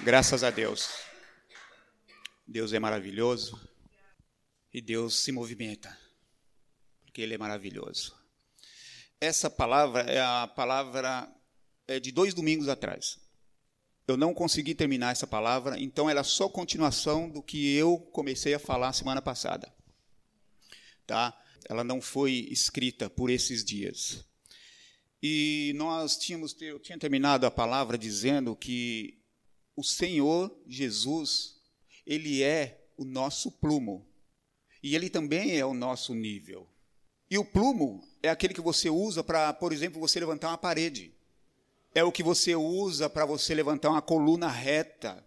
Graças a Deus. Deus é maravilhoso e Deus se movimenta, porque Ele é maravilhoso. Essa palavra é a palavra é de dois domingos atrás. Eu não consegui terminar essa palavra, então ela é só continuação do que eu comecei a falar semana passada. Tá? Ela não foi escrita por esses dias. E nós tínhamos, eu tinha terminado a palavra dizendo que o Senhor Jesus, ele é o nosso plumo. E ele também é o nosso nível. E o plumo é aquele que você usa para, por exemplo, você levantar uma parede. É o que você usa para você levantar uma coluna reta.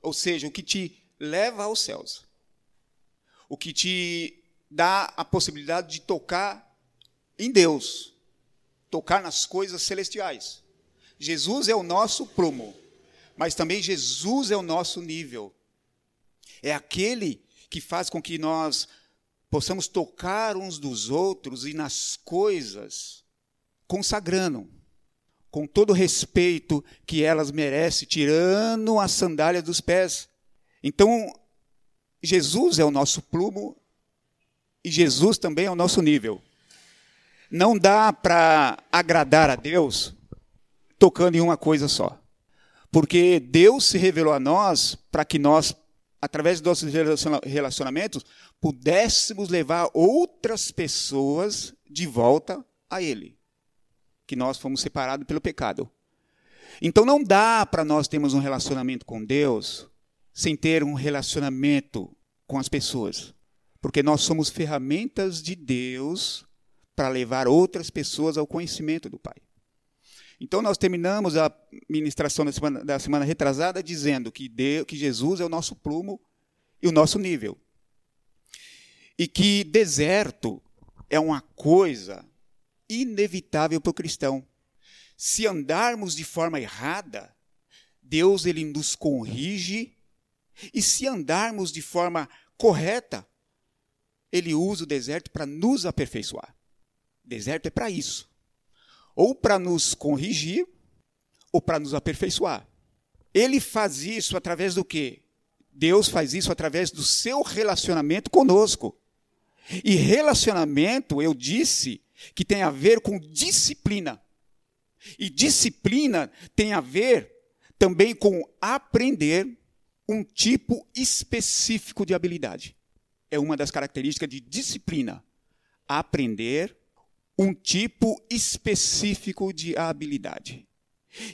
Ou seja, o que te leva aos céus. O que te dá a possibilidade de tocar em Deus. Tocar nas coisas celestiais. Jesus é o nosso plumo mas também Jesus é o nosso nível. É aquele que faz com que nós possamos tocar uns dos outros e nas coisas, consagrando, com todo o respeito que elas merecem, tirando a sandália dos pés. Então, Jesus é o nosso plumo e Jesus também é o nosso nível. Não dá para agradar a Deus tocando em uma coisa só. Porque Deus se revelou a nós para que nós, através dos nossos relacionamentos, pudéssemos levar outras pessoas de volta a Ele. Que nós fomos separados pelo pecado. Então não dá para nós termos um relacionamento com Deus sem ter um relacionamento com as pessoas. Porque nós somos ferramentas de Deus para levar outras pessoas ao conhecimento do Pai. Então, nós terminamos a ministração da semana, da semana retrasada dizendo que, Deus, que Jesus é o nosso plumo e o nosso nível. E que deserto é uma coisa inevitável para o cristão. Se andarmos de forma errada, Deus ele nos corrige, e se andarmos de forma correta, ele usa o deserto para nos aperfeiçoar. Deserto é para isso ou para nos corrigir, ou para nos aperfeiçoar. Ele faz isso através do quê? Deus faz isso através do seu relacionamento conosco. E relacionamento, eu disse, que tem a ver com disciplina. E disciplina tem a ver também com aprender um tipo específico de habilidade. É uma das características de disciplina. Aprender um tipo específico de habilidade.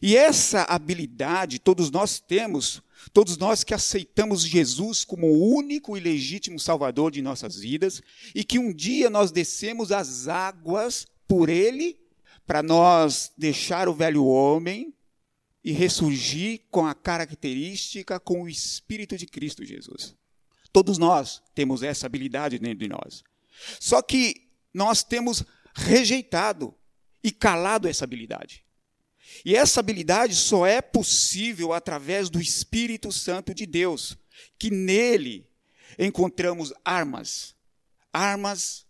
E essa habilidade todos nós temos, todos nós que aceitamos Jesus como o único e legítimo Salvador de nossas vidas, e que um dia nós descemos as águas por Ele, para nós deixar o velho homem e ressurgir com a característica, com o Espírito de Cristo Jesus. Todos nós temos essa habilidade dentro de nós. Só que nós temos rejeitado e calado essa habilidade. E essa habilidade só é possível através do Espírito Santo de Deus, que nele encontramos armas, armas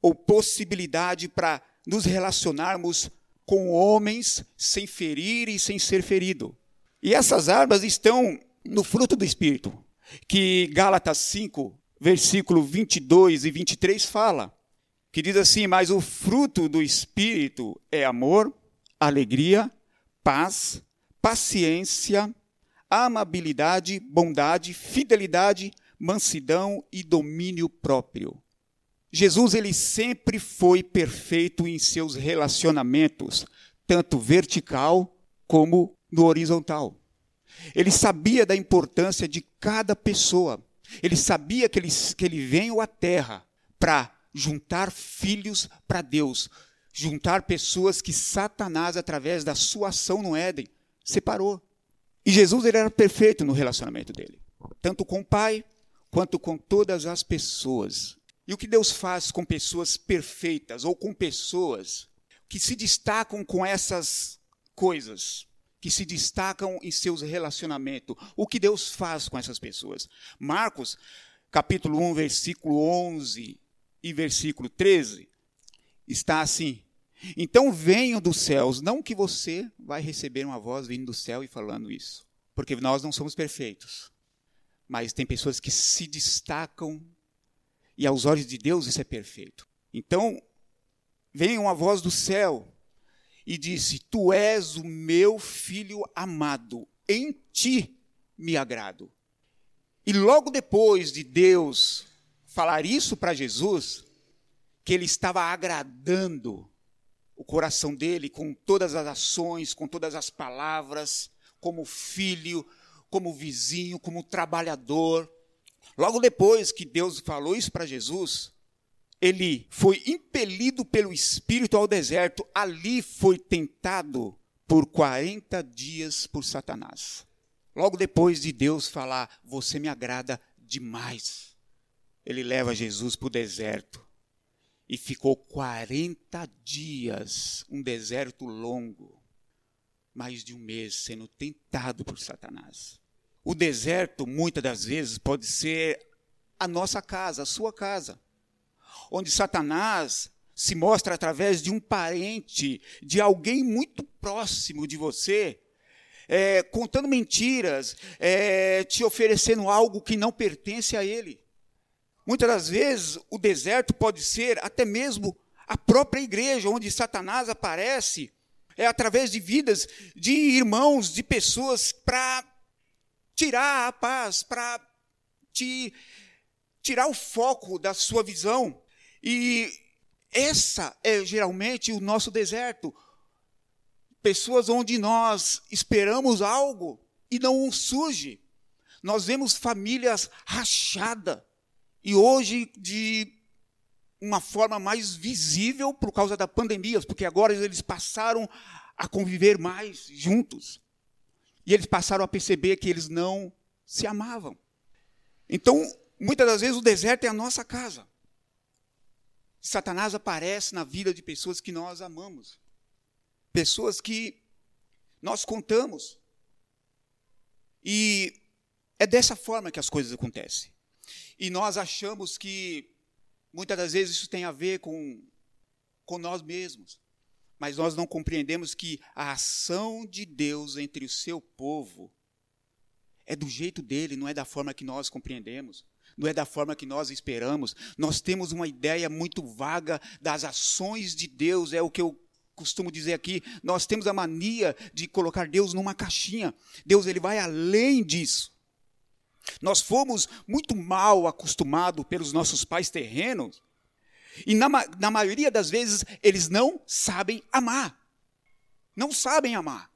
ou possibilidade para nos relacionarmos com homens sem ferir e sem ser ferido. E essas armas estão no fruto do Espírito, que Gálatas 5, versículo 22 e 23 fala que diz assim: Mas o fruto do Espírito é amor, alegria, paz, paciência, amabilidade, bondade, fidelidade, mansidão e domínio próprio. Jesus ele sempre foi perfeito em seus relacionamentos, tanto vertical como no horizontal. Ele sabia da importância de cada pessoa. Ele sabia que ele, que ele veio à terra para juntar filhos para Deus, juntar pessoas que Satanás, através da sua ação no Éden, separou. E Jesus ele era perfeito no relacionamento dele, tanto com o Pai quanto com todas as pessoas. E o que Deus faz com pessoas perfeitas ou com pessoas que se destacam com essas coisas, que se destacam em seus relacionamentos? O que Deus faz com essas pessoas? Marcos, capítulo 1, versículo 11 e versículo 13, está assim: Então venham dos céus, não que você vai receber uma voz vindo do céu e falando isso. Porque nós não somos perfeitos. Mas tem pessoas que se destacam e aos olhos de Deus isso é perfeito. Então, veio uma voz do céu e disse: Tu és o meu filho amado, em ti me agrado. E logo depois de Deus falar isso para Jesus, que ele estava agradando o coração dele com todas as ações, com todas as palavras, como filho, como vizinho, como trabalhador. Logo depois que Deus falou isso para Jesus, ele foi impelido pelo Espírito ao deserto, ali foi tentado por 40 dias por Satanás. Logo depois de Deus falar, você me agrada demais, ele leva Jesus para o deserto e ficou 40 dias, um deserto longo, mais de um mês, sendo tentado por Satanás. O deserto, muitas das vezes, pode ser a nossa casa, a sua casa, onde Satanás se mostra através de um parente, de alguém muito próximo de você, é, contando mentiras, é, te oferecendo algo que não pertence a ele. Muitas das vezes, o deserto pode ser até mesmo a própria igreja, onde Satanás aparece, é através de vidas de irmãos, de pessoas, para tirar a paz, para te tirar o foco da sua visão. E essa é geralmente o nosso deserto. Pessoas onde nós esperamos algo e não surge. Nós vemos famílias rachadas e hoje, de uma forma mais visível por causa da pandemia, porque agora eles passaram a conviver mais juntos. E eles passaram a perceber que eles não se amavam. Então, muitas das vezes o deserto é a nossa casa. Satanás aparece na vida de pessoas que nós amamos. Pessoas que nós contamos. E é dessa forma que as coisas acontecem. E nós achamos que muitas das vezes isso tem a ver com, com nós mesmos. Mas nós não compreendemos que a ação de Deus entre o seu povo é do jeito dele, não é da forma que nós compreendemos, não é da forma que nós esperamos. Nós temos uma ideia muito vaga das ações de Deus, é o que eu costumo dizer aqui. Nós temos a mania de colocar Deus numa caixinha. Deus ele vai além disso. Nós fomos muito mal acostumados pelos nossos pais terrenos, e na, na maioria das vezes eles não sabem amar. Não sabem amar.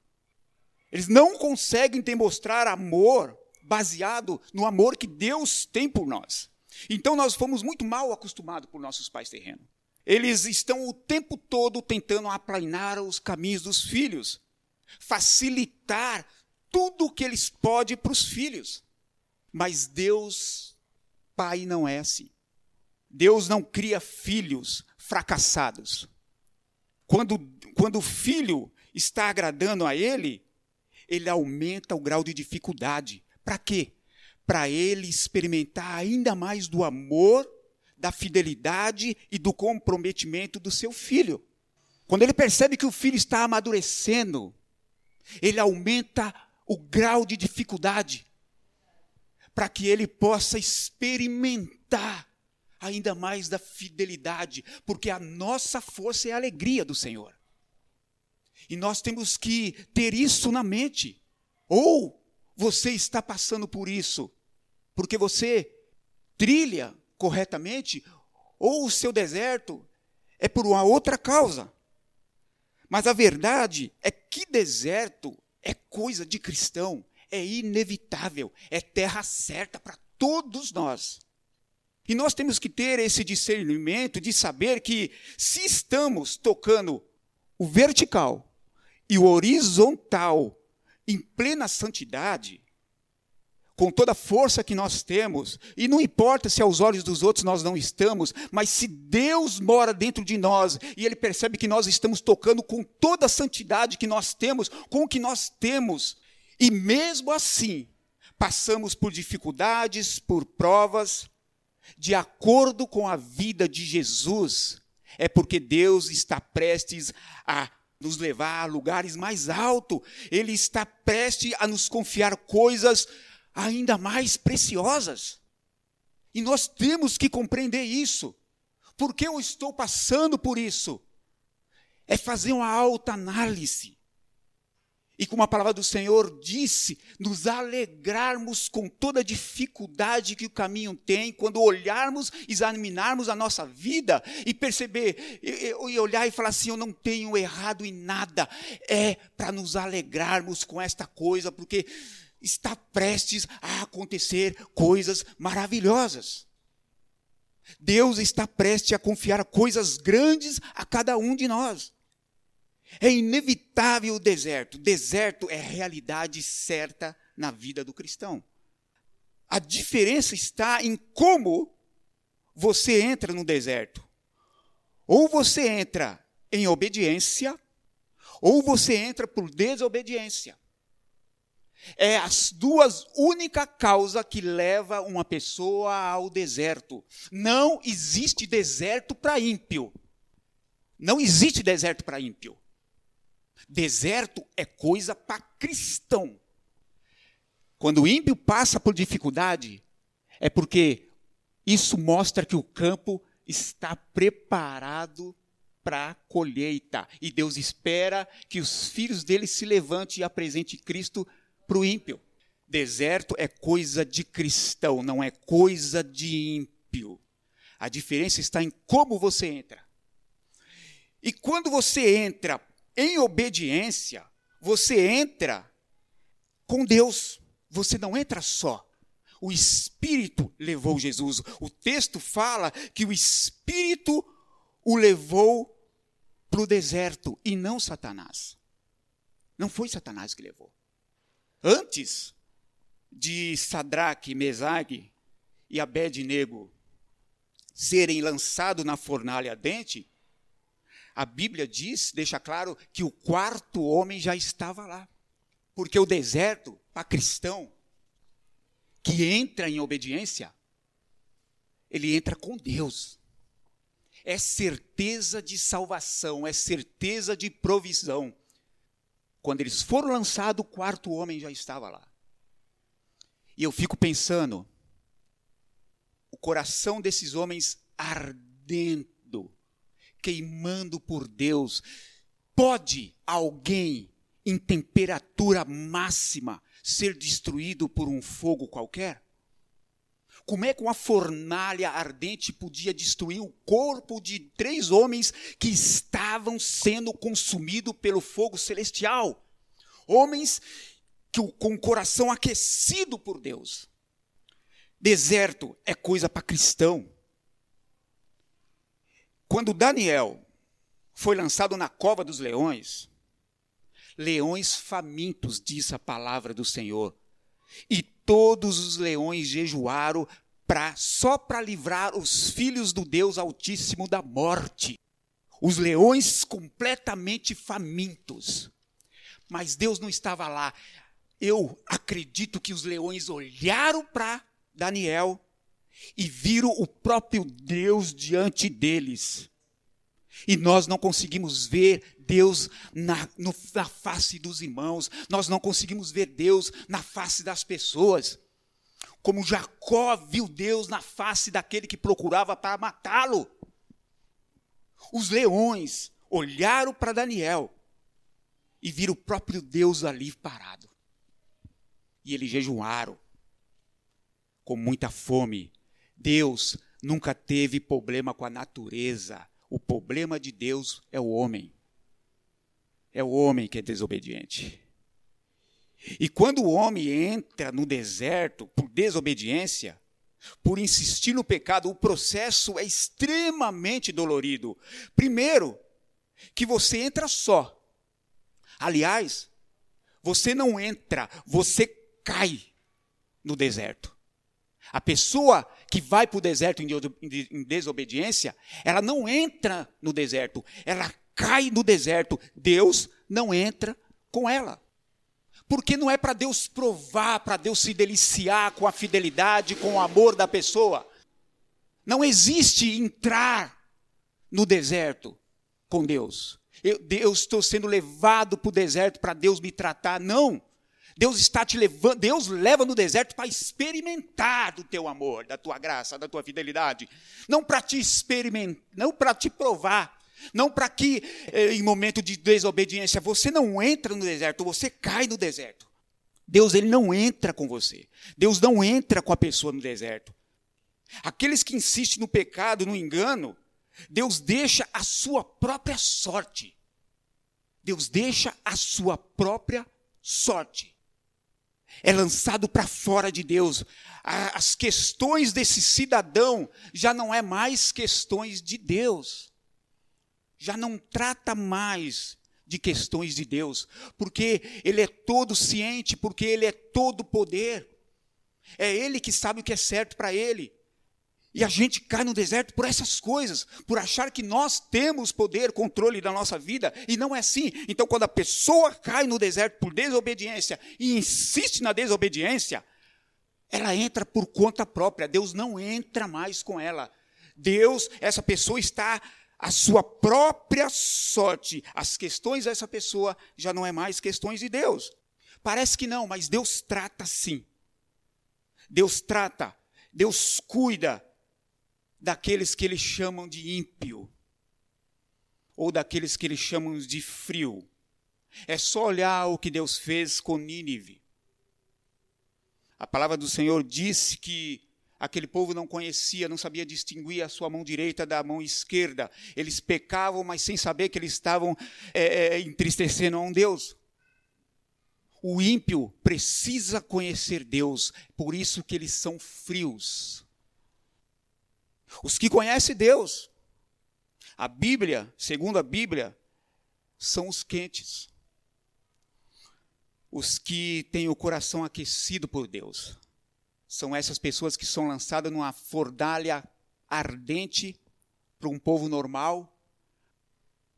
Eles não conseguem demonstrar amor baseado no amor que Deus tem por nós. Então nós fomos muito mal acostumados por nossos pais terrenos. Eles estão o tempo todo tentando aplanar os caminhos dos filhos, facilitar tudo o que eles podem para os filhos. Mas Deus, Pai, não é assim. Deus não cria filhos fracassados. Quando, quando o filho está agradando a Ele, ele aumenta o grau de dificuldade. Para quê? Para ele experimentar ainda mais do amor, da fidelidade e do comprometimento do seu filho. Quando ele percebe que o filho está amadurecendo, ele aumenta o grau de dificuldade para que ele possa experimentar ainda mais da fidelidade, porque a nossa força é a alegria do Senhor. E nós temos que ter isso na mente. Ou você está passando por isso porque você trilha corretamente, ou o seu deserto é por uma outra causa. Mas a verdade é que deserto é coisa de cristão, é inevitável, é terra certa para todos nós. E nós temos que ter esse discernimento de saber que se estamos tocando o vertical e o horizontal em plena santidade, com toda a força que nós temos, e não importa se aos olhos dos outros nós não estamos, mas se Deus mora dentro de nós e Ele percebe que nós estamos tocando com toda a santidade que nós temos, com o que nós temos, e mesmo assim, passamos por dificuldades, por provas, de acordo com a vida de Jesus, é porque Deus está prestes a nos levar a lugares mais altos. Ele está prestes a nos confiar coisas ainda mais preciosas. E nós temos que compreender isso. Por que eu estou passando por isso? É fazer uma alta análise e como a palavra do Senhor disse, nos alegrarmos com toda a dificuldade que o caminho tem, quando olharmos, examinarmos a nossa vida e perceber, e, e olhar e falar assim: eu não tenho errado em nada. É para nos alegrarmos com esta coisa, porque está prestes a acontecer coisas maravilhosas. Deus está prestes a confiar coisas grandes a cada um de nós. É inevitável o deserto. Deserto é realidade certa na vida do cristão. A diferença está em como você entra no deserto. Ou você entra em obediência, ou você entra por desobediência. É as duas únicas causas que leva uma pessoa ao deserto. Não existe deserto para ímpio. Não existe deserto para ímpio. Deserto é coisa para cristão. Quando o ímpio passa por dificuldade, é porque isso mostra que o campo está preparado para a colheita. E Deus espera que os filhos dele se levantem e apresentem Cristo para o ímpio. Deserto é coisa de cristão, não é coisa de ímpio. A diferença está em como você entra. E quando você entra em obediência, você entra com Deus. Você não entra só. O Espírito levou Jesus. O texto fala que o Espírito o levou para o deserto e não Satanás. Não foi Satanás que levou. Antes de Sadraque, Mesague e Abednego serem lançados na fornalha ardente, a Bíblia diz, deixa claro, que o quarto homem já estava lá. Porque o deserto, para cristão, que entra em obediência, ele entra com Deus. É certeza de salvação, é certeza de provisão. Quando eles foram lançados, o quarto homem já estava lá. E eu fico pensando, o coração desses homens ardente queimando por Deus. Pode alguém em temperatura máxima ser destruído por um fogo qualquer? Como é que uma fornalha ardente podia destruir o corpo de três homens que estavam sendo consumidos pelo fogo celestial? Homens que, com o coração aquecido por Deus. Deserto é coisa para cristão. Quando Daniel foi lançado na cova dos leões, leões famintos, diz a palavra do Senhor, e todos os leões jejuaram pra, só para livrar os filhos do Deus Altíssimo da morte. Os leões completamente famintos. Mas Deus não estava lá. Eu acredito que os leões olharam para Daniel e viram o próprio Deus diante deles. E nós não conseguimos ver Deus na, no, na face dos irmãos, nós não conseguimos ver Deus na face das pessoas. Como Jacó viu Deus na face daquele que procurava para matá-lo. Os leões olharam para Daniel e viram o próprio Deus ali parado. E eles jejuaram com muita fome Deus nunca teve problema com a natureza. O problema de Deus é o homem. É o homem que é desobediente. E quando o homem entra no deserto por desobediência, por insistir no pecado, o processo é extremamente dolorido. Primeiro, que você entra só. Aliás, você não entra, você cai no deserto. A pessoa que vai para o deserto em desobediência, ela não entra no deserto, ela cai no deserto. Deus não entra com ela. Porque não é para Deus provar, para Deus se deliciar com a fidelidade, com o amor da pessoa. Não existe entrar no deserto com Deus. Eu, estou sendo levado para o deserto para Deus me tratar. Não. Deus está te levando, Deus leva no deserto para experimentar do teu amor, da tua graça, da tua fidelidade. Não para te experimentar, não para te provar. Não para que, eh, em momento de desobediência, você não entra no deserto, você cai no deserto. Deus ele não entra com você. Deus não entra com a pessoa no deserto. Aqueles que insistem no pecado, no engano, Deus deixa a sua própria sorte. Deus deixa a sua própria sorte. É lançado para fora de Deus. As questões desse cidadão já não é mais questões de Deus. Já não trata mais de questões de Deus, porque ele é todo ciente, porque ele é todo poder. É ele que sabe o que é certo para ele. E a gente cai no deserto por essas coisas, por achar que nós temos poder, controle da nossa vida, e não é assim. Então, quando a pessoa cai no deserto por desobediência e insiste na desobediência, ela entra por conta própria. Deus não entra mais com ela. Deus, essa pessoa está a sua própria sorte. As questões dessa pessoa já não é mais questões de Deus. Parece que não, mas Deus trata sim. Deus trata, Deus cuida, daqueles que eles chamam de ímpio, ou daqueles que eles chamam de frio. É só olhar o que Deus fez com Nínive. A palavra do Senhor disse que aquele povo não conhecia, não sabia distinguir a sua mão direita da mão esquerda. Eles pecavam, mas sem saber que eles estavam é, é entristecendo a um Deus. O ímpio precisa conhecer Deus, por isso que eles são frios. Os que conhecem Deus, a Bíblia, segundo a Bíblia, são os quentes. Os que têm o coração aquecido por Deus. São essas pessoas que são lançadas numa fornalha ardente para um povo normal,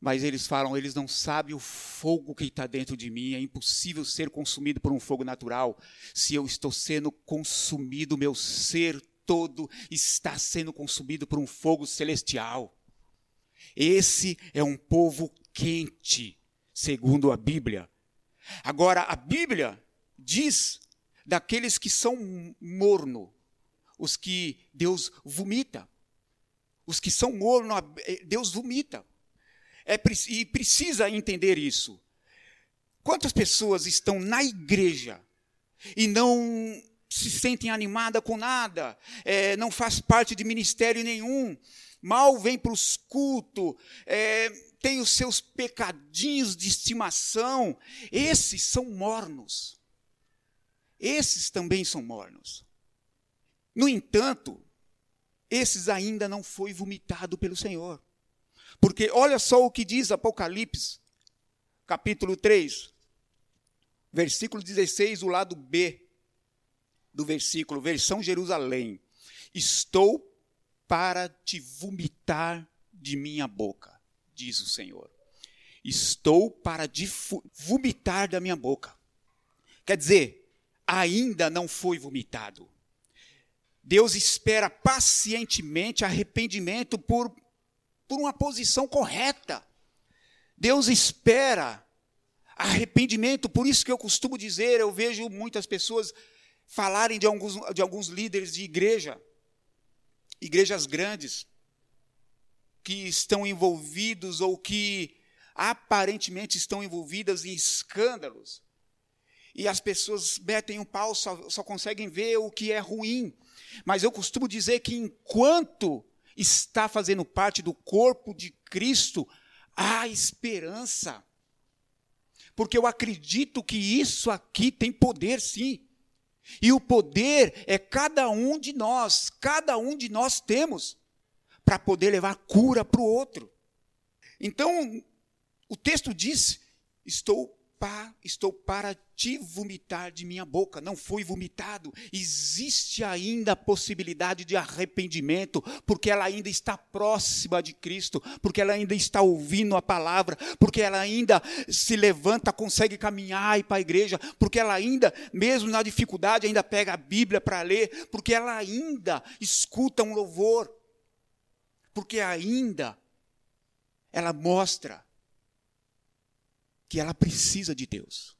mas eles falam, eles não sabem o fogo que está dentro de mim, é impossível ser consumido por um fogo natural. Se eu estou sendo consumido, meu ser todo está sendo consumido por um fogo celestial. Esse é um povo quente, segundo a Bíblia. Agora, a Bíblia diz daqueles que são morno, os que Deus vomita. Os que são morno, Deus vomita. É, e precisa entender isso. Quantas pessoas estão na igreja e não se sentem animada com nada, é, não faz parte de ministério nenhum, mal vem para os cultos, é, tem os seus pecadinhos de estimação. Esses são mornos. Esses também são mornos. No entanto, esses ainda não foi vomitado pelo Senhor. Porque olha só o que diz Apocalipse, capítulo 3, versículo 16, o lado B do versículo, versão Jerusalém: Estou para te vomitar de minha boca, diz o Senhor. Estou para te vomitar da minha boca. Quer dizer, ainda não foi vomitado. Deus espera pacientemente arrependimento por, por uma posição correta. Deus espera arrependimento, por isso que eu costumo dizer, eu vejo muitas pessoas falarem de alguns, de alguns líderes de igreja, igrejas grandes, que estão envolvidos ou que aparentemente estão envolvidas em escândalos. E as pessoas metem um pau, só, só conseguem ver o que é ruim. Mas eu costumo dizer que enquanto está fazendo parte do corpo de Cristo, há esperança. Porque eu acredito que isso aqui tem poder, sim. E o poder é cada um de nós, cada um de nós temos, para poder levar cura para o outro. Então, o texto diz: Estou pá, estou para te vomitar de minha boca. Não foi vomitado. Existe ainda a possibilidade de arrependimento, porque ela ainda está próxima de Cristo, porque ela ainda está ouvindo a palavra, porque ela ainda se levanta, consegue caminhar e para a igreja, porque ela ainda, mesmo na dificuldade, ainda pega a Bíblia para ler, porque ela ainda escuta um louvor, porque ainda ela mostra que ela precisa de Deus.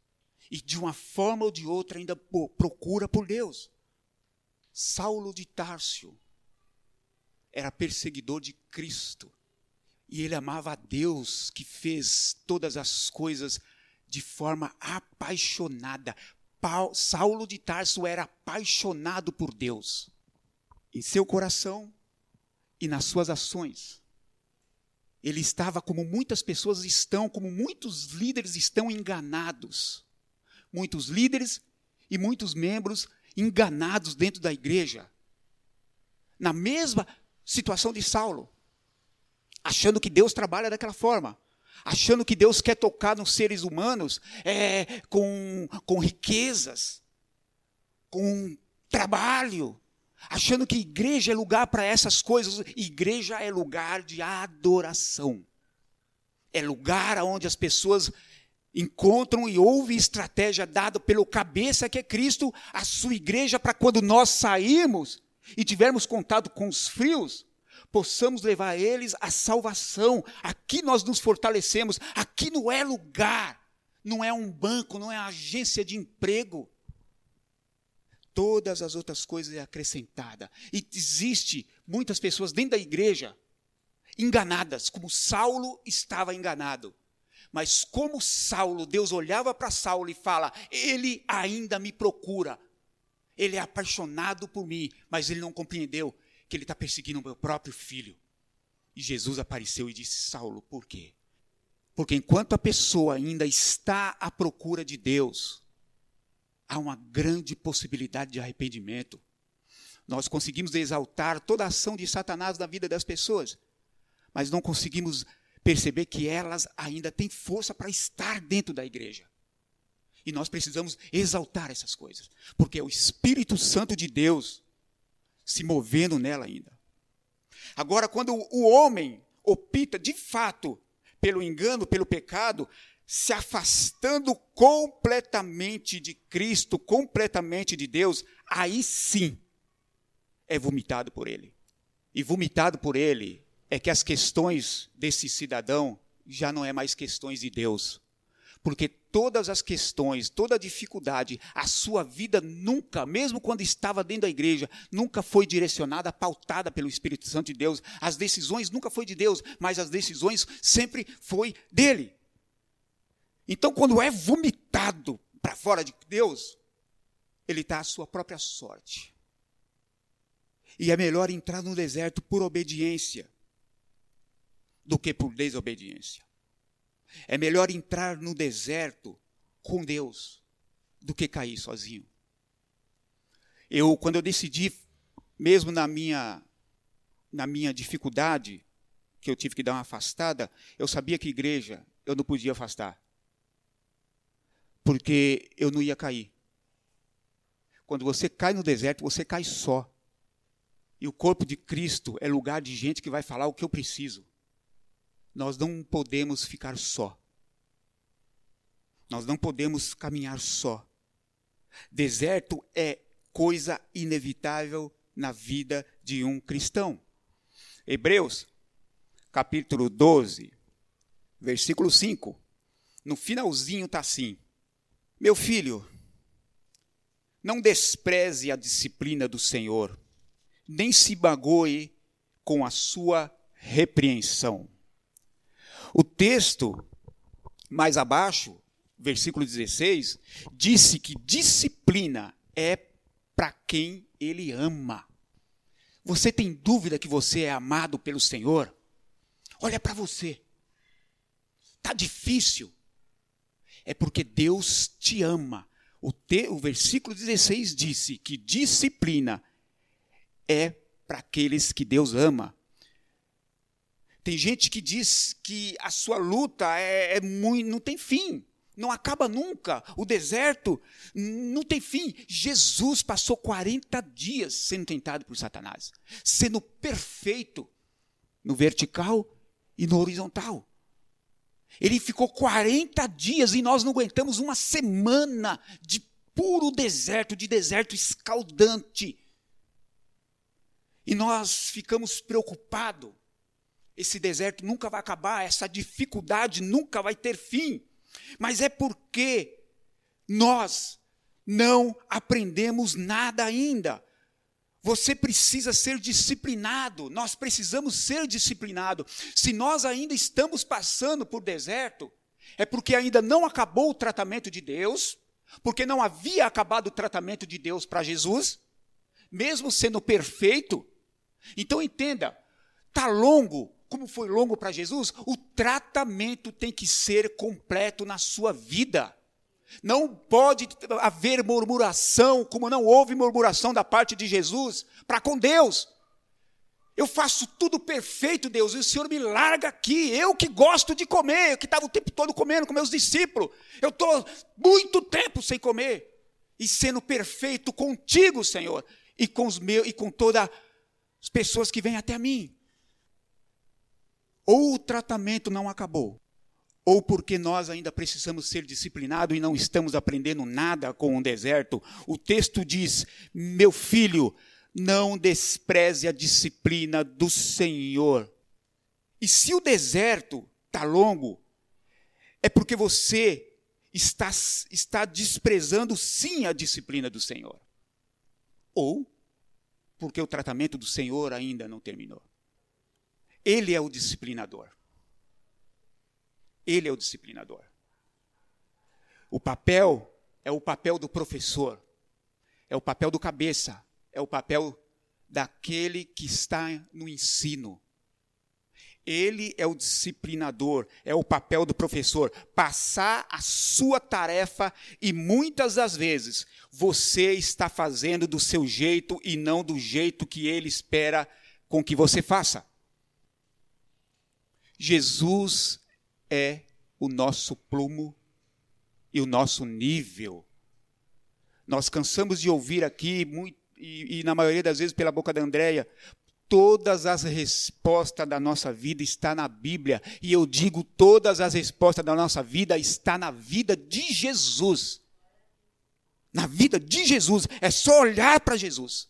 E de uma forma ou de outra ainda procura por Deus. Saulo de Tárcio era perseguidor de Cristo. E ele amava a Deus que fez todas as coisas de forma apaixonada. Saulo de Tarso era apaixonado por Deus, em seu coração e nas suas ações. Ele estava como muitas pessoas estão, como muitos líderes estão enganados. Muitos líderes e muitos membros enganados dentro da igreja. Na mesma situação de Saulo, achando que Deus trabalha daquela forma achando que Deus quer tocar nos seres humanos é, com, com riquezas, com trabalho, achando que igreja é lugar para essas coisas. Igreja é lugar de adoração. É lugar onde as pessoas encontram e ouvem estratégia dada pelo cabeça que é Cristo, a sua igreja, para quando nós sairmos e tivermos contato com os frios, possamos levar eles à salvação. Aqui nós nos fortalecemos, aqui não é lugar, não é um banco, não é agência de emprego. Todas as outras coisas é acrescentada. E existe muitas pessoas dentro da igreja enganadas, como Saulo estava enganado. Mas como Saulo, Deus olhava para Saulo e fala: Ele ainda me procura. Ele é apaixonado por mim, mas ele não compreendeu que ele está perseguindo o meu próprio filho. E Jesus apareceu e disse: Saulo, por quê? Porque enquanto a pessoa ainda está à procura de Deus, há uma grande possibilidade de arrependimento. Nós conseguimos exaltar toda a ação de Satanás na vida das pessoas, mas não conseguimos perceber que elas ainda têm força para estar dentro da igreja. E nós precisamos exaltar essas coisas, porque é o Espírito Santo de Deus se movendo nela ainda. Agora, quando o homem opta de fato pelo engano, pelo pecado, se afastando completamente de Cristo, completamente de Deus, aí sim é vomitado por ele. E vomitado por ele é que as questões desse cidadão já não é mais questões de Deus, porque todas as questões, toda a dificuldade, a sua vida nunca, mesmo quando estava dentro da igreja, nunca foi direcionada, pautada pelo Espírito Santo de Deus. As decisões nunca foi de Deus, mas as decisões sempre foi dele. Então, quando é vomitado para fora de Deus, ele está à sua própria sorte. E é melhor entrar no deserto por obediência do que por desobediência. É melhor entrar no deserto com Deus do que cair sozinho. Eu, quando eu decidi, mesmo na minha, na minha dificuldade, que eu tive que dar uma afastada, eu sabia que igreja eu não podia afastar. Porque eu não ia cair. Quando você cai no deserto, você cai só. E o corpo de Cristo é lugar de gente que vai falar o que eu preciso. Nós não podemos ficar só. Nós não podemos caminhar só. Deserto é coisa inevitável na vida de um cristão. Hebreus, capítulo 12, versículo 5. No finalzinho está assim: Meu filho, não despreze a disciplina do Senhor, nem se bagoe com a sua repreensão. O texto, mais abaixo, versículo 16, disse que disciplina é para quem ele ama. Você tem dúvida que você é amado pelo Senhor? Olha para você. Está difícil. É porque Deus te ama. O, te, o versículo 16 disse que disciplina é para aqueles que Deus ama. Tem gente que diz que a sua luta é, é muito, não tem fim, não acaba nunca. O deserto não tem fim. Jesus passou 40 dias sendo tentado por Satanás, sendo perfeito no vertical e no horizontal. Ele ficou 40 dias e nós não aguentamos uma semana de puro deserto, de deserto escaldante. E nós ficamos preocupados esse deserto nunca vai acabar, essa dificuldade nunca vai ter fim. Mas é porque nós não aprendemos nada ainda. Você precisa ser disciplinado, nós precisamos ser disciplinados. Se nós ainda estamos passando por deserto, é porque ainda não acabou o tratamento de Deus, porque não havia acabado o tratamento de Deus para Jesus, mesmo sendo perfeito. Então entenda, tá longo, como foi longo para Jesus, o tratamento tem que ser completo na sua vida. Não pode haver murmuração, como não houve murmuração da parte de Jesus para com Deus. Eu faço tudo perfeito, Deus, e o Senhor me larga aqui. Eu que gosto de comer, eu que estava o tempo todo comendo com meus discípulos. Eu estou muito tempo sem comer. E sendo perfeito contigo, Senhor, e com os meus e com todas as pessoas que vêm até mim. Ou o tratamento não acabou, ou porque nós ainda precisamos ser disciplinados e não estamos aprendendo nada com o deserto. O texto diz: Meu filho, não despreze a disciplina do Senhor. E se o deserto está longo, é porque você está, está desprezando sim a disciplina do Senhor. Ou porque o tratamento do Senhor ainda não terminou. Ele é o disciplinador. Ele é o disciplinador. O papel é o papel do professor, é o papel do cabeça, é o papel daquele que está no ensino. Ele é o disciplinador, é o papel do professor, passar a sua tarefa e muitas das vezes você está fazendo do seu jeito e não do jeito que ele espera com que você faça. Jesus é o nosso plumo e o nosso nível. Nós cansamos de ouvir aqui, e, e na maioria das vezes pela boca da Andréia, todas as respostas da nossa vida está na Bíblia. E eu digo, todas as respostas da nossa vida está na vida de Jesus. Na vida de Jesus. É só olhar para Jesus.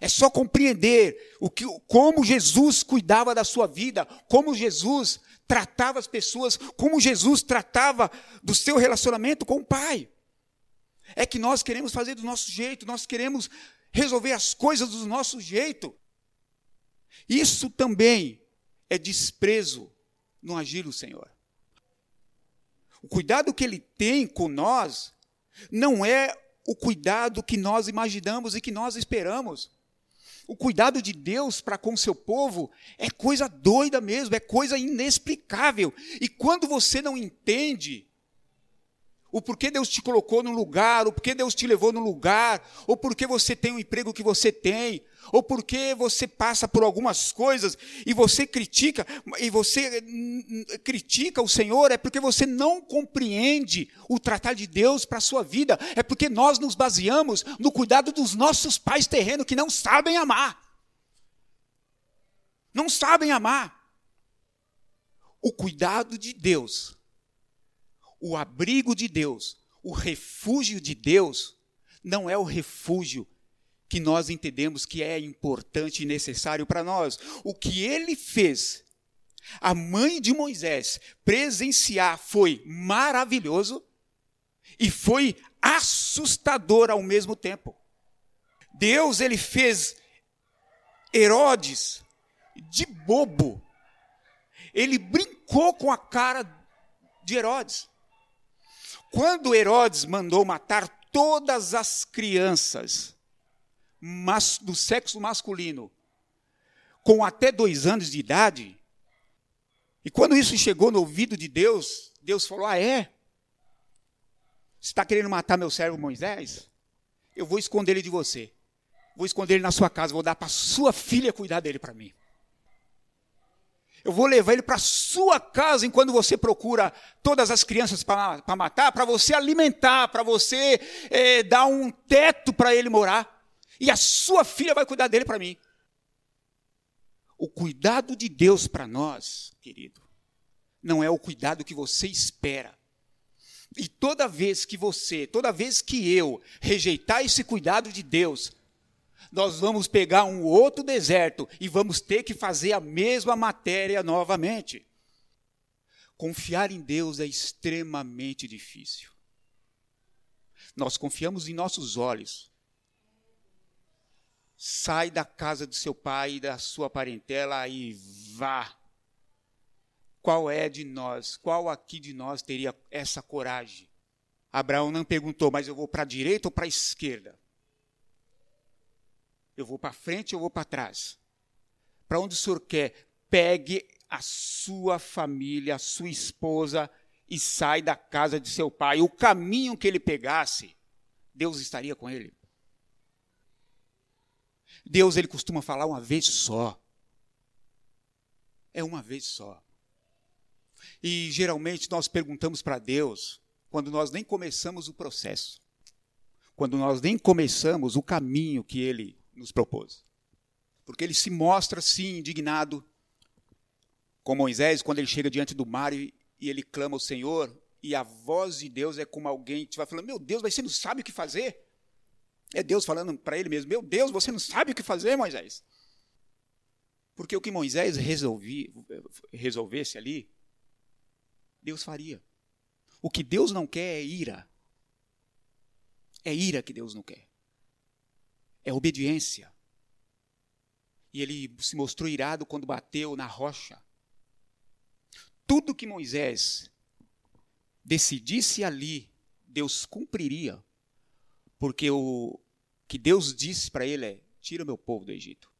É só compreender o que, como Jesus cuidava da sua vida, como Jesus tratava as pessoas, como Jesus tratava do seu relacionamento com o Pai. É que nós queremos fazer do nosso jeito, nós queremos resolver as coisas do nosso jeito. Isso também é desprezo no agir do Senhor. O cuidado que Ele tem com nós não é o cuidado que nós imaginamos e que nós esperamos. O cuidado de Deus para com seu povo é coisa doida mesmo, é coisa inexplicável. E quando você não entende o porquê Deus te colocou no lugar, o porquê Deus te levou no lugar, ou porquê você tem o emprego que você tem, ou porquê você passa por algumas coisas e você critica, e você hum, critica o Senhor, é porque você não compreende o tratar de Deus para a sua vida, é porque nós nos baseamos no cuidado dos nossos pais terrenos que não sabem amar. Não sabem amar. O cuidado de Deus o abrigo de Deus, o refúgio de Deus, não é o refúgio que nós entendemos que é importante e necessário para nós. O que ele fez, a mãe de Moisés presenciar foi maravilhoso e foi assustador ao mesmo tempo. Deus ele fez Herodes de bobo. Ele brincou com a cara de Herodes. Quando Herodes mandou matar todas as crianças mas, do sexo masculino com até dois anos de idade, e quando isso chegou no ouvido de Deus, Deus falou: Ah, é? Você está querendo matar meu servo Moisés? Eu vou esconder ele de você. Vou esconder ele na sua casa, vou dar para sua filha cuidar dele para mim. Eu vou levar ele para sua casa enquanto você procura todas as crianças para matar, para você alimentar, para você é, dar um teto para ele morar. E a sua filha vai cuidar dele para mim. O cuidado de Deus para nós, querido, não é o cuidado que você espera. E toda vez que você, toda vez que eu rejeitar esse cuidado de Deus, nós vamos pegar um outro deserto e vamos ter que fazer a mesma matéria novamente. Confiar em Deus é extremamente difícil. Nós confiamos em nossos olhos. Sai da casa do seu pai da sua parentela e vá. Qual é de nós, qual aqui de nós teria essa coragem? Abraão não perguntou, mas eu vou para a direita ou para a esquerda? Eu vou para frente ou vou para trás? Para onde o senhor quer? Pegue a sua família, a sua esposa e sai da casa de seu pai. O caminho que ele pegasse, Deus estaria com ele. Deus ele costuma falar uma vez só. É uma vez só. E geralmente nós perguntamos para Deus quando nós nem começamos o processo, quando nós nem começamos o caminho que ele nos propôs. Porque ele se mostra assim indignado com Moisés quando ele chega diante do mar e, e ele clama ao Senhor, e a voz de Deus é como alguém que vai falando: Meu Deus, mas você não sabe o que fazer? É Deus falando para ele mesmo: Meu Deus, você não sabe o que fazer, Moisés. Porque o que Moisés resolvi, resolvesse ali, Deus faria. O que Deus não quer é ira. É ira que Deus não quer. É obediência. E ele se mostrou irado quando bateu na rocha tudo que Moisés decidisse ali, Deus cumpriria, porque o que Deus disse para ele é: tira meu povo do Egito.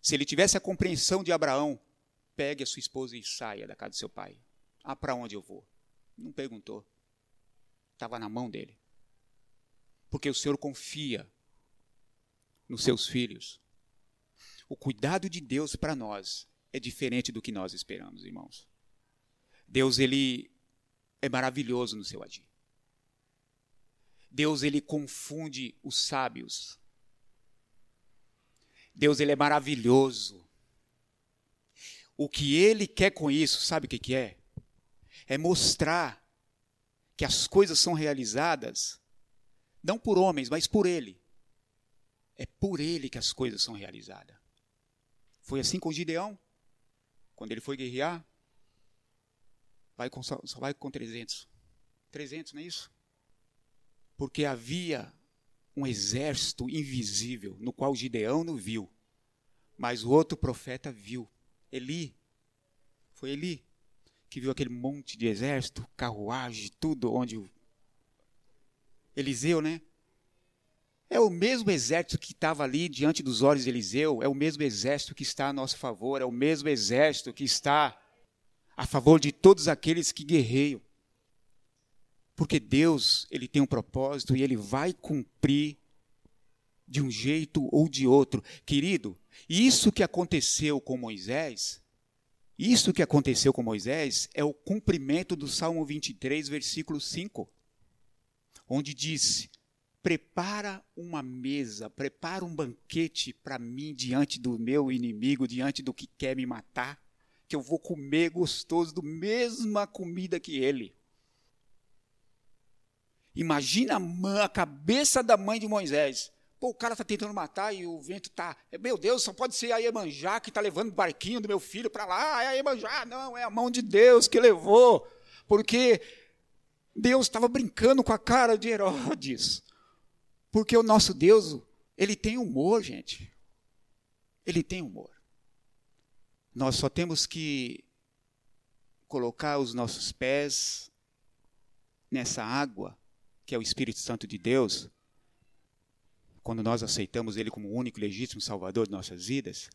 Se ele tivesse a compreensão de Abraão, pegue a sua esposa e saia da casa do seu pai. Ah, para onde eu vou? Não perguntou. Estava na mão dele. Porque o Senhor confia nos seus filhos. O cuidado de Deus para nós é diferente do que nós esperamos, irmãos. Deus ele é maravilhoso no seu agir. Deus ele confunde os sábios. Deus ele é maravilhoso. O que ele quer com isso, sabe o que, que é? É mostrar que as coisas são realizadas não por homens, mas por ele. É por ele que as coisas são realizadas. Foi assim com Gideão, quando ele foi guerrear vai com, só, vai com 300. 300, não é isso? Porque havia um exército invisível, no qual Gideão não viu, mas o outro profeta viu. Eli, foi Eli, que viu aquele monte de exército, carruagem, tudo onde Eliseu, né? É o mesmo exército que estava ali diante dos olhos de Eliseu, é o mesmo exército que está a nosso favor, é o mesmo exército que está a favor de todos aqueles que guerreiam. Porque Deus, ele tem um propósito e ele vai cumprir de um jeito ou de outro. Querido, isso que aconteceu com Moisés, isso que aconteceu com Moisés é o cumprimento do Salmo 23, versículo 5, onde diz: Prepara uma mesa, prepara um banquete para mim diante do meu inimigo, diante do que quer me matar que eu vou comer gostoso do mesma comida que ele. Imagina a, a cabeça da mãe de Moisés. Pô, o cara está tentando matar e o vento está. Meu Deus, só pode ser a Iemanjá que está levando o barquinho do meu filho para lá. É a Iemanjá. Não, é a mão de Deus que levou. Porque Deus estava brincando com a cara de Herodes. Porque o nosso Deus, ele tem humor, gente. Ele tem humor. Nós só temos que colocar os nossos pés nessa água, que é o Espírito Santo de Deus, quando nós aceitamos Ele como o único e legítimo Salvador de nossas vidas,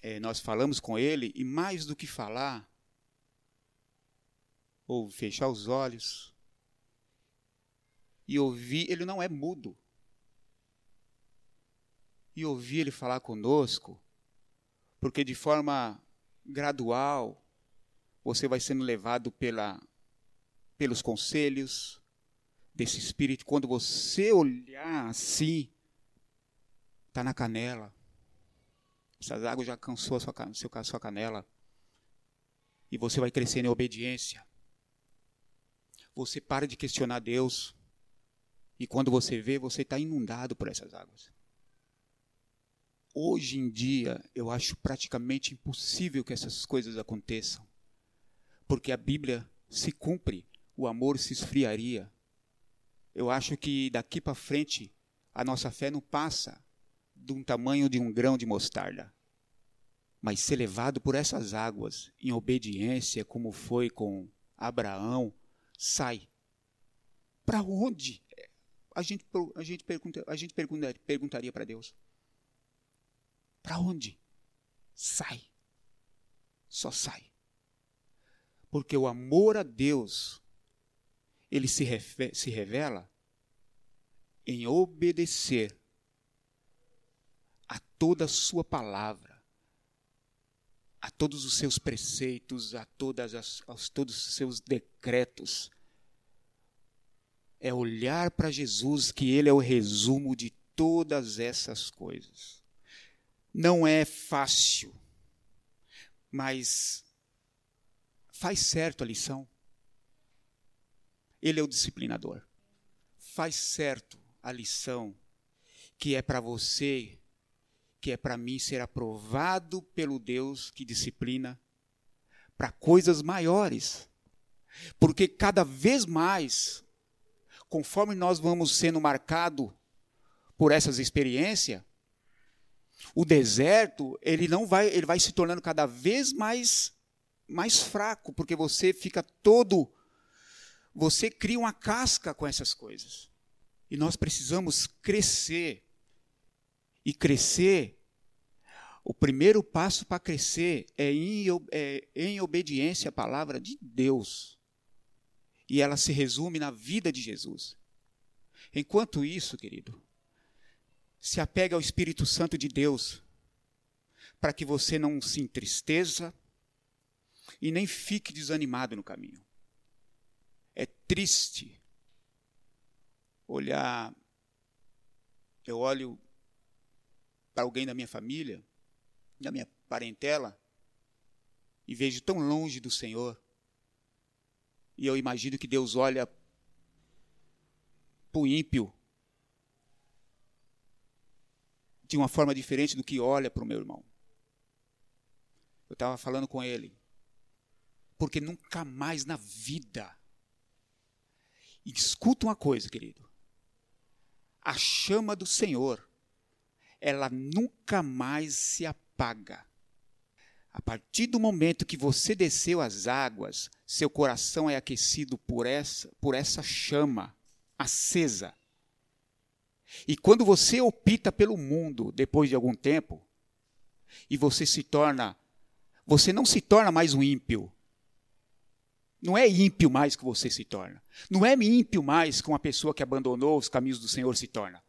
é, nós falamos com Ele e mais do que falar, ou fechar os olhos e ouvir, Ele não é mudo. E ouvir Ele falar conosco porque de forma gradual você vai sendo levado pela, pelos conselhos desse Espírito. Quando você olhar assim, está na canela. Essas águas já cansou a sua, a sua canela. E você vai crescendo em obediência. Você para de questionar Deus. E quando você vê, você está inundado por essas águas. Hoje em dia, eu acho praticamente impossível que essas coisas aconteçam. porque a Bíblia se cumpre, o amor se esfriaria. Eu acho que daqui para frente a nossa fé não passa de um tamanho de um grão de mostarda. Mas ser levado por essas águas em obediência, como foi com Abraão, sai. Para onde? A gente, a gente, pergunta, a gente pergunta, perguntaria para Deus. Para onde? Sai. Só sai. Porque o amor a Deus, ele se, se revela em obedecer a toda a sua palavra, a todos os seus preceitos, a todas as, aos todos os seus decretos. É olhar para Jesus, que Ele é o resumo de todas essas coisas. Não é fácil, mas faz certo a lição. Ele é o disciplinador. Faz certo a lição que é para você, que é para mim ser aprovado pelo Deus que disciplina para coisas maiores. Porque cada vez mais, conforme nós vamos sendo marcado por essas experiências, o deserto, ele não vai, ele vai se tornando cada vez mais mais fraco, porque você fica todo você cria uma casca com essas coisas. E nós precisamos crescer. E crescer, o primeiro passo para crescer é em, é em obediência à palavra de Deus. E ela se resume na vida de Jesus. Enquanto isso, querido, se apega ao Espírito Santo de Deus, para que você não se entristeça e nem fique desanimado no caminho. É triste olhar, eu olho para alguém da minha família, da minha parentela, e vejo tão longe do Senhor. E eu imagino que Deus olha para o ímpio de uma forma diferente do que olha para o meu irmão. Eu estava falando com ele, porque nunca mais na vida. E escuta uma coisa, querido a chama do Senhor, ela nunca mais se apaga. A partir do momento que você desceu as águas, seu coração é aquecido por essa, por essa chama acesa. E quando você opta pelo mundo depois de algum tempo, e você se torna, você não se torna mais um ímpio, não é ímpio mais que você se torna. Não é ímpio mais que uma pessoa que abandonou os caminhos do Senhor se torna.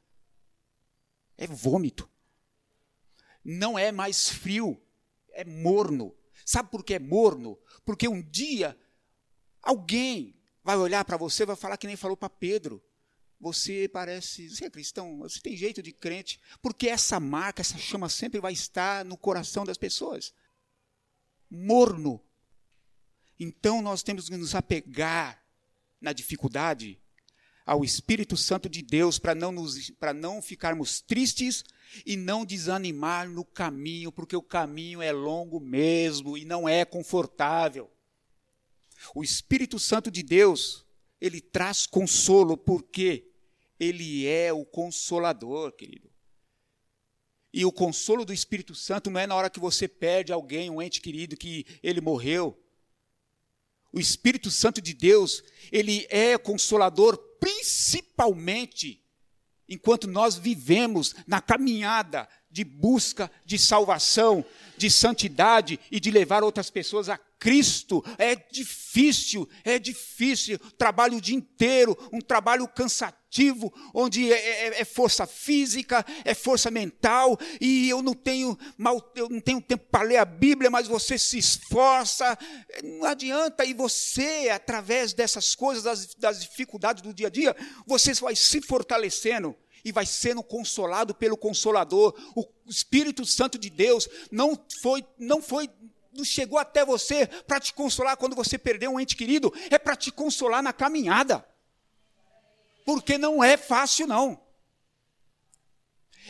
É vômito. Não é mais frio, é morno. Sabe por que é morno? Porque um dia alguém vai olhar para você e vai falar que nem falou para Pedro. Você parece, você é cristão, você tem jeito de crente, porque essa marca, essa chama sempre vai estar no coração das pessoas. Morno, então nós temos que nos apegar na dificuldade ao Espírito Santo de Deus para não, nos, não ficarmos tristes e não desanimar no caminho, porque o caminho é longo mesmo e não é confortável. O Espírito Santo de Deus, ele traz consolo, porque ele é o consolador, querido. E o consolo do Espírito Santo não é na hora que você perde alguém, um ente querido, que ele morreu. O Espírito Santo de Deus, ele é consolador principalmente enquanto nós vivemos na caminhada de busca de salvação, de santidade e de levar outras pessoas a Cristo. É difícil, é difícil. Trabalho o dia inteiro, um trabalho cansativo, onde é, é, é, força física, é força mental, e eu não tenho mal, eu não tenho tempo para ler a Bíblia, mas você se esforça. Não adianta, e você, através dessas coisas, das, das dificuldades do dia a dia, você vai se fortalecendo e vai sendo consolado pelo consolador. O Espírito Santo de Deus não foi não foi não chegou até você para te consolar quando você perdeu um ente querido, é para te consolar na caminhada. Porque não é fácil não.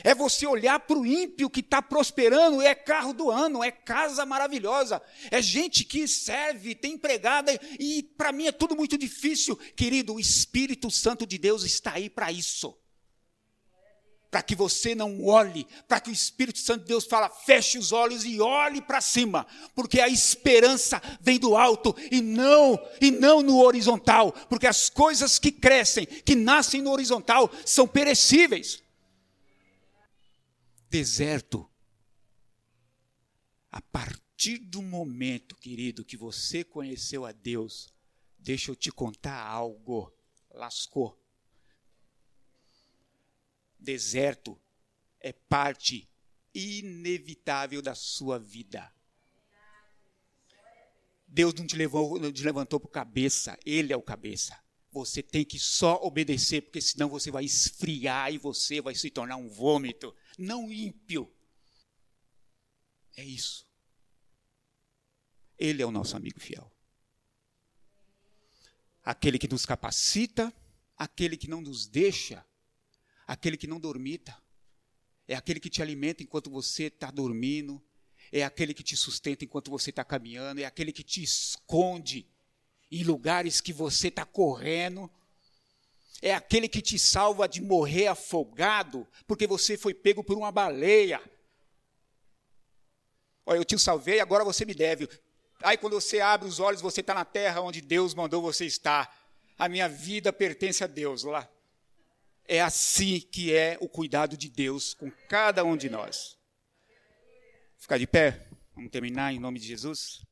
É você olhar para o ímpio que está prosperando, é carro do ano, é casa maravilhosa, é gente que serve, tem empregada, e para mim é tudo muito difícil. Querido, o Espírito Santo de Deus está aí para isso. Para que você não olhe, para que o Espírito Santo de Deus fala, feche os olhos e olhe para cima, porque a esperança vem do alto e não e não no horizontal, porque as coisas que crescem, que nascem no horizontal, são perecíveis deserto. A partir do momento, querido, que você conheceu a Deus, deixa eu te contar algo. Lascou. Deserto é parte inevitável da sua vida. Deus não te, levou, não te levantou para cabeça, Ele é o cabeça. Você tem que só obedecer, porque senão você vai esfriar e você vai se tornar um vômito não ímpio. É isso. Ele é o nosso amigo fiel. Aquele que nos capacita, aquele que não nos deixa, aquele que não dormita. É aquele que te alimenta enquanto você está dormindo, é aquele que te sustenta enquanto você está caminhando, é aquele que te esconde em lugares que você está correndo é aquele que te salva de morrer afogado, porque você foi pego por uma baleia. Olha, eu te salvei, agora você me deve. Aí quando você abre os olhos, você está na terra onde Deus mandou você estar. A minha vida pertence a Deus lá. É assim que é o cuidado de Deus com cada um de nós. Ficar de pé, vamos terminar em nome de Jesus.